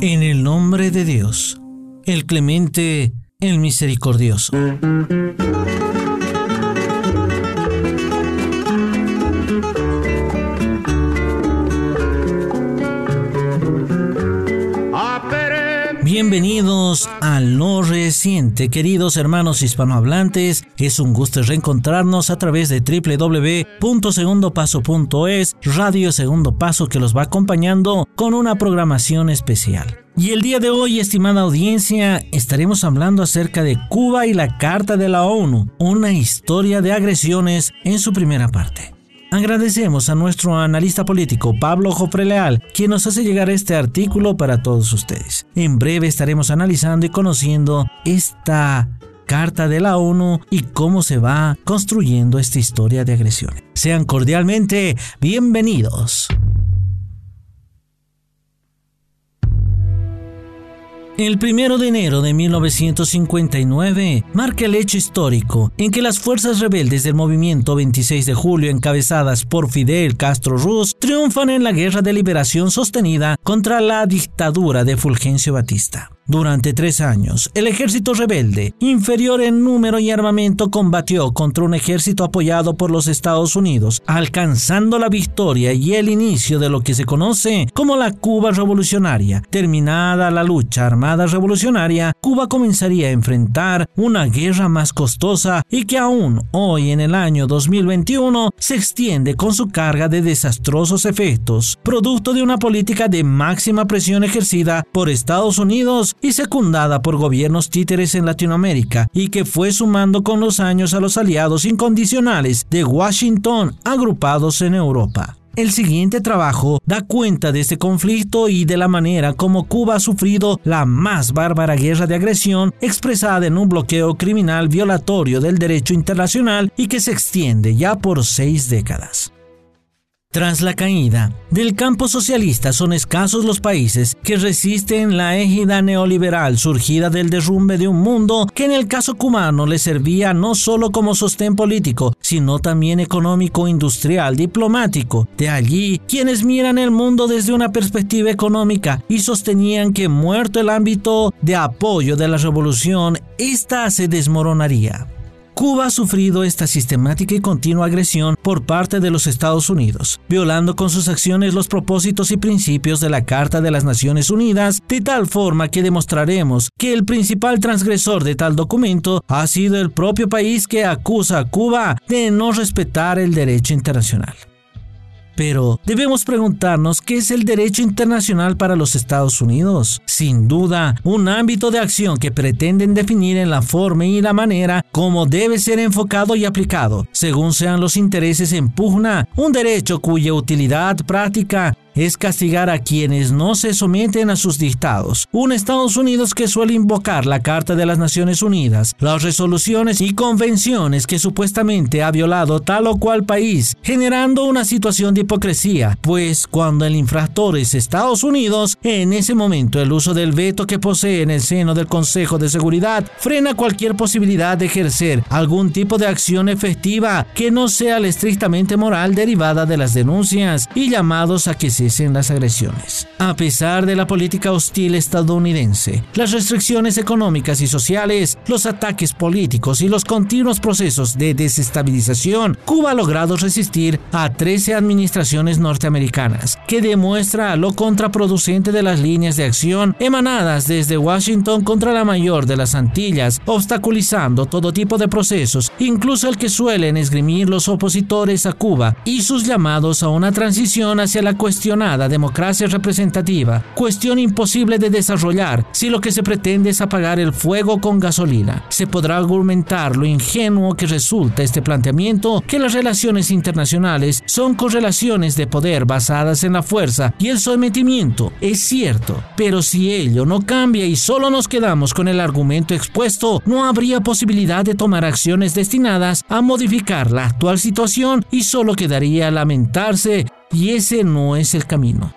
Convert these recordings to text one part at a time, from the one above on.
En el nombre de Dios, el clemente, el misericordioso. A Lo Reciente, queridos hermanos hispanohablantes. Es un gusto reencontrarnos a través de www.segundopaso.es, Radio Segundo Paso que los va acompañando con una programación especial. Y el día de hoy, estimada audiencia, estaremos hablando acerca de Cuba y la Carta de la ONU, una historia de agresiones en su primera parte. Agradecemos a nuestro analista político Pablo Jofre Leal, quien nos hace llegar este artículo para todos ustedes. En breve estaremos analizando y conociendo esta Carta de la ONU y cómo se va construyendo esta historia de agresiones. Sean cordialmente bienvenidos. El primero de enero de 1959 marca el hecho histórico en que las fuerzas rebeldes del movimiento 26 de julio encabezadas por Fidel Castro Ruz triunfan en la guerra de liberación sostenida contra la dictadura de Fulgencio Batista. Durante tres años, el ejército rebelde, inferior en número y armamento, combatió contra un ejército apoyado por los Estados Unidos, alcanzando la victoria y el inicio de lo que se conoce como la Cuba revolucionaria. Terminada la lucha armada revolucionaria, Cuba comenzaría a enfrentar una guerra más costosa y que aún hoy en el año 2021 se extiende con su carga de desastrosos efectos, producto de una política de máxima presión ejercida por Estados Unidos y secundada por gobiernos títeres en Latinoamérica y que fue sumando con los años a los aliados incondicionales de Washington agrupados en Europa. El siguiente trabajo da cuenta de este conflicto y de la manera como Cuba ha sufrido la más bárbara guerra de agresión expresada en un bloqueo criminal violatorio del derecho internacional y que se extiende ya por seis décadas. Tras la caída del campo socialista son escasos los países que resisten la égida neoliberal surgida del derrumbe de un mundo que en el caso cubano le servía no solo como sostén político, sino también económico, industrial, diplomático. De allí quienes miran el mundo desde una perspectiva económica y sostenían que muerto el ámbito de apoyo de la revolución, ésta se desmoronaría. Cuba ha sufrido esta sistemática y continua agresión por parte de los Estados Unidos, violando con sus acciones los propósitos y principios de la Carta de las Naciones Unidas, de tal forma que demostraremos que el principal transgresor de tal documento ha sido el propio país que acusa a Cuba de no respetar el derecho internacional. Pero debemos preguntarnos qué es el derecho internacional para los Estados Unidos. Sin duda, un ámbito de acción que pretenden definir en la forma y la manera como debe ser enfocado y aplicado, según sean los intereses en pugna, un derecho cuya utilidad práctica es castigar a quienes no se someten a sus dictados. Un Estados Unidos que suele invocar la Carta de las Naciones Unidas, las resoluciones y convenciones que supuestamente ha violado tal o cual país, generando una situación de hipocresía, pues cuando el infractor es Estados Unidos, en ese momento el uso del veto que posee en el seno del Consejo de Seguridad frena cualquier posibilidad de ejercer algún tipo de acción efectiva que no sea la estrictamente moral derivada de las denuncias y llamados a que se en las agresiones. A pesar de la política hostil estadounidense, las restricciones económicas y sociales, los ataques políticos y los continuos procesos de desestabilización, Cuba ha logrado resistir a 13 administraciones norteamericanas, que demuestra lo contraproducente de las líneas de acción emanadas desde Washington contra la mayor de las Antillas, obstaculizando todo tipo de procesos, incluso el que suelen esgrimir los opositores a Cuba y sus llamados a una transición hacia la cuestión democracia representativa, cuestión imposible de desarrollar si lo que se pretende es apagar el fuego con gasolina. Se podrá argumentar lo ingenuo que resulta este planteamiento que las relaciones internacionales son correlaciones de poder basadas en la fuerza y el sometimiento. Es cierto, pero si ello no cambia y solo nos quedamos con el argumento expuesto, no habría posibilidad de tomar acciones destinadas a modificar la actual situación y solo quedaría lamentarse y ese no es el camino.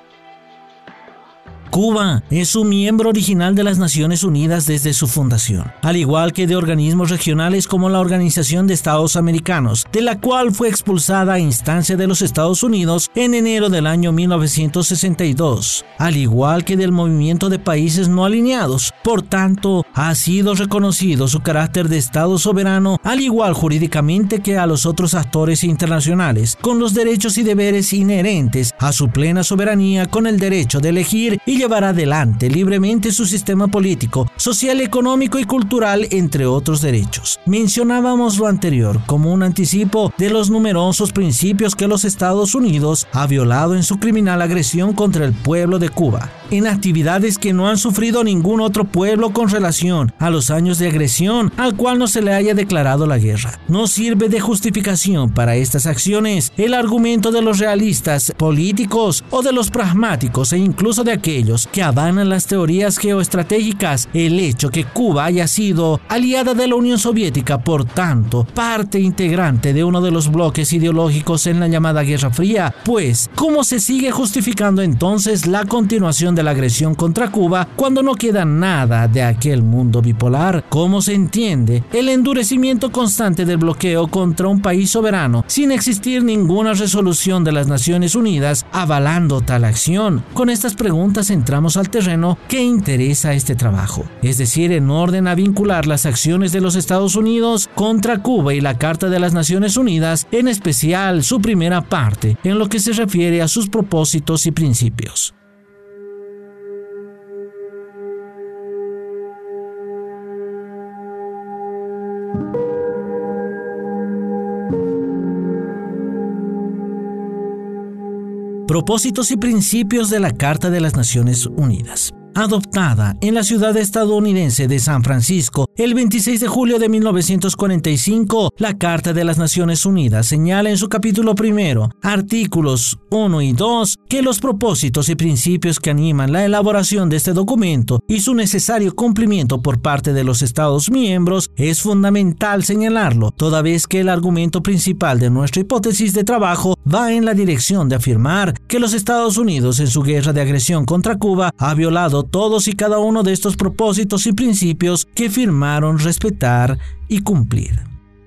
Cuba es un miembro original de las Naciones Unidas desde su fundación, al igual que de organismos regionales como la Organización de Estados Americanos, de la cual fue expulsada a instancia de los Estados Unidos en enero del año 1962, al igual que del movimiento de países no alineados. Por tanto, ha sido reconocido su carácter de Estado soberano, al igual jurídicamente que a los otros actores internacionales, con los derechos y deberes inherentes a su plena soberanía, con el derecho de elegir y llevar adelante libremente su sistema político, social, económico y cultural, entre otros derechos. Mencionábamos lo anterior como un anticipo de los numerosos principios que los Estados Unidos ha violado en su criminal agresión contra el pueblo de Cuba, en actividades que no han sufrido ningún otro pueblo con relación a los años de agresión al cual no se le haya declarado la guerra. No sirve de justificación para estas acciones el argumento de los realistas políticos o de los pragmáticos e incluso de aquellos que avanan las teorías geoestratégicas el hecho que Cuba haya sido aliada de la Unión Soviética, por tanto, parte integrante de uno de los bloques ideológicos en la llamada Guerra Fría, pues, ¿cómo se sigue justificando entonces la continuación de la agresión contra Cuba cuando no queda nada de aquel mundo bipolar? ¿Cómo se entiende el endurecimiento constante del bloqueo contra un país soberano sin existir ninguna resolución de las Naciones Unidas avalando tal acción? Con estas preguntas entramos al terreno que interesa este trabajo, es decir, en orden a vincular las acciones de los Estados Unidos contra Cuba y la Carta de las Naciones Unidas, en especial su primera parte, en lo que se refiere a sus propósitos y principios. Propósitos y principios de la Carta de las Naciones Unidas adoptada en la ciudad estadounidense de San Francisco el 26 de julio de 1945, la Carta de las Naciones Unidas señala en su capítulo primero, artículos 1 y 2, que los propósitos y principios que animan la elaboración de este documento y su necesario cumplimiento por parte de los Estados miembros es fundamental señalarlo, toda vez que el argumento principal de nuestra hipótesis de trabajo va en la dirección de afirmar que los Estados Unidos en su guerra de agresión contra Cuba ha violado todos y cada uno de estos propósitos y principios que respetar y cumplir.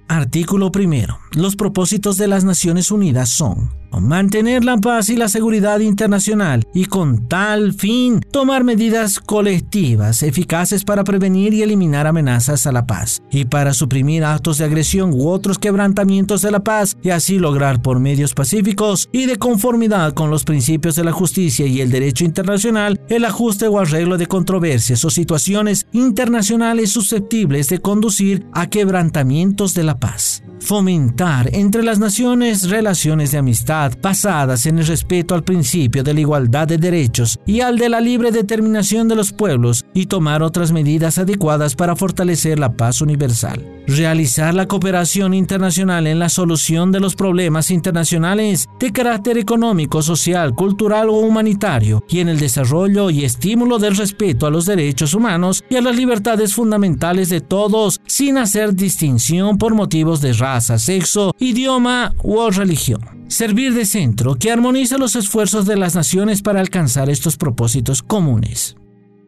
Artículo primero. Los propósitos de las Naciones Unidas son mantener la paz y la seguridad internacional y con tal fin tomar medidas colectivas eficaces para prevenir y eliminar amenazas a la paz y para suprimir actos de agresión u otros quebrantamientos de la paz y así lograr por medios pacíficos y de conformidad con los principios de la justicia y el derecho internacional el ajuste o arreglo de controversias o situaciones internacionales susceptibles de conducir a quebrantamientos de la paz fomentar entre las naciones relaciones de amistad basadas en el respeto al principio de la igualdad de derechos y al de la libre determinación de los pueblos y tomar otras medidas adecuadas para fortalecer la paz universal. Realizar la cooperación internacional en la solución de los problemas internacionales de carácter económico, social, cultural o humanitario y en el desarrollo y estímulo del respeto a los derechos humanos y a las libertades fundamentales de todos sin hacer distinción por motivos de raza sexo, idioma o religión. Servir de centro que armoniza los esfuerzos de las naciones para alcanzar estos propósitos comunes.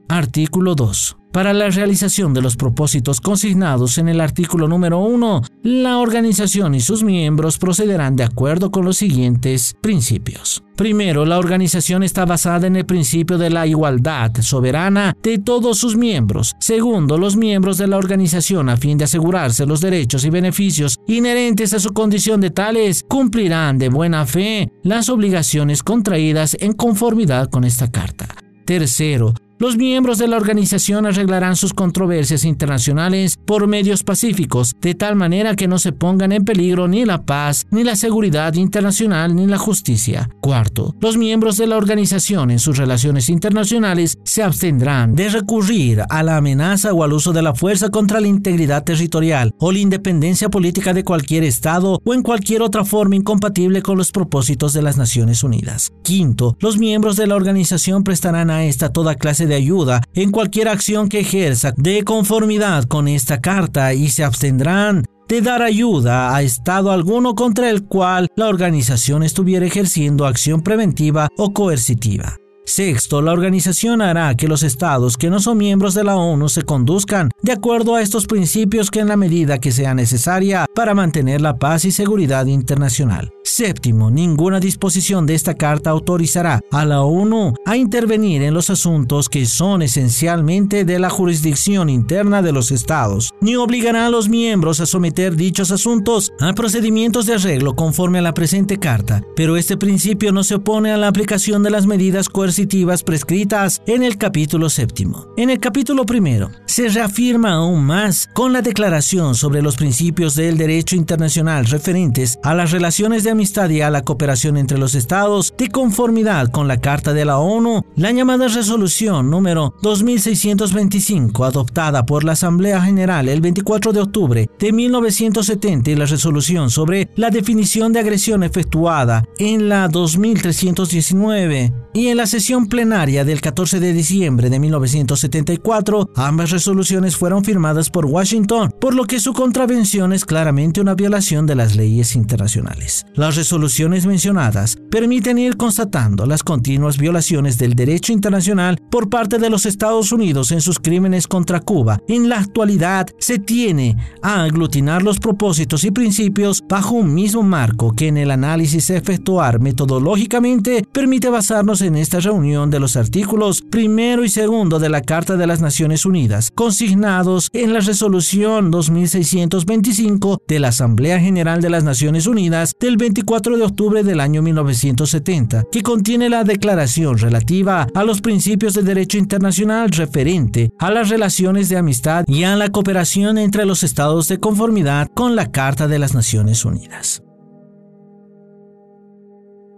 Artículo 2. Para la realización de los propósitos consignados en el artículo número 1, la organización y sus miembros procederán de acuerdo con los siguientes principios. Primero, la organización está basada en el principio de la igualdad soberana de todos sus miembros. Segundo, los miembros de la organización, a fin de asegurarse los derechos y beneficios inherentes a su condición de tales, cumplirán de buena fe las obligaciones contraídas en conformidad con esta carta. Tercero, los miembros de la organización arreglarán sus controversias internacionales por medios pacíficos, de tal manera que no se pongan en peligro ni la paz, ni la seguridad internacional, ni la justicia. Cuarto, los miembros de la organización en sus relaciones internacionales se abstendrán de recurrir a la amenaza o al uso de la fuerza contra la integridad territorial o la independencia política de cualquier Estado o en cualquier otra forma incompatible con los propósitos de las Naciones Unidas. Quinto, los miembros de la organización prestarán a esta toda clase de ayuda en cualquier acción que ejerza de conformidad con esta carta y se abstendrán de dar ayuda a Estado alguno contra el cual la organización estuviera ejerciendo acción preventiva o coercitiva. Sexto, la organización hará que los estados que no son miembros de la ONU se conduzcan de acuerdo a estos principios que en la medida que sea necesaria para mantener la paz y seguridad internacional. Séptimo, ninguna disposición de esta carta autorizará a la ONU a intervenir en los asuntos que son esencialmente de la jurisdicción interna de los estados, ni obligará a los miembros a someter dichos asuntos a procedimientos de arreglo conforme a la presente carta, pero este principio no se opone a la aplicación de las medidas coercitivas prescritas en el capítulo séptimo. En el capítulo primero, se reafirma aún más con la declaración sobre los principios del derecho internacional referentes a las relaciones de amistad y a la cooperación entre los estados de conformidad con la Carta de la ONU, la llamada resolución número 2625 adoptada por la Asamblea General el 24 de octubre de 1970 y la resolución sobre la definición de agresión efectuada en la 2319 y en la sesión plenaria del 14 de diciembre de 1974, ambas resoluciones fueron firmadas por Washington, por lo que su contravención es claramente una violación de las leyes internacionales. Las resoluciones mencionadas permiten ir constatando las continuas violaciones del derecho internacional por parte de los Estados Unidos en sus crímenes contra Cuba. En la actualidad se tiene a aglutinar los propósitos y principios bajo un mismo marco que en el análisis efectuar metodológicamente permite basarnos en esta reunión de los artículos primero y segundo de la Carta de las Naciones Unidas, consignados en la resolución 2625 de la Asamblea General de las Naciones Unidas del 20 24 de octubre del año 1970, que contiene la declaración relativa a los principios de derecho internacional referente a las relaciones de amistad y a la cooperación entre los estados de conformidad con la Carta de las Naciones Unidas.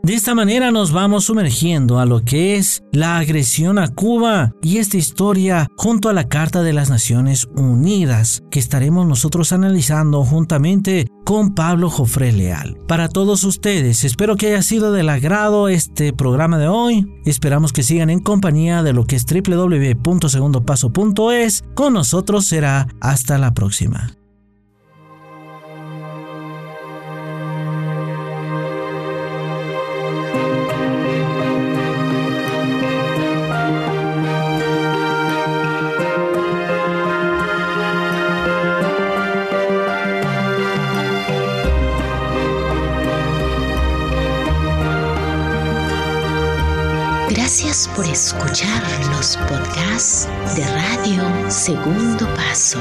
De esta manera nos vamos sumergiendo a lo que es la agresión a Cuba y esta historia junto a la Carta de las Naciones Unidas que estaremos nosotros analizando juntamente con Pablo Jofré Leal. Para todos ustedes, espero que haya sido del agrado este programa de hoy. Esperamos que sigan en compañía de lo que es www.segundopaso.es. Con nosotros será hasta la próxima. Los podcasts de Radio Segundo Paso.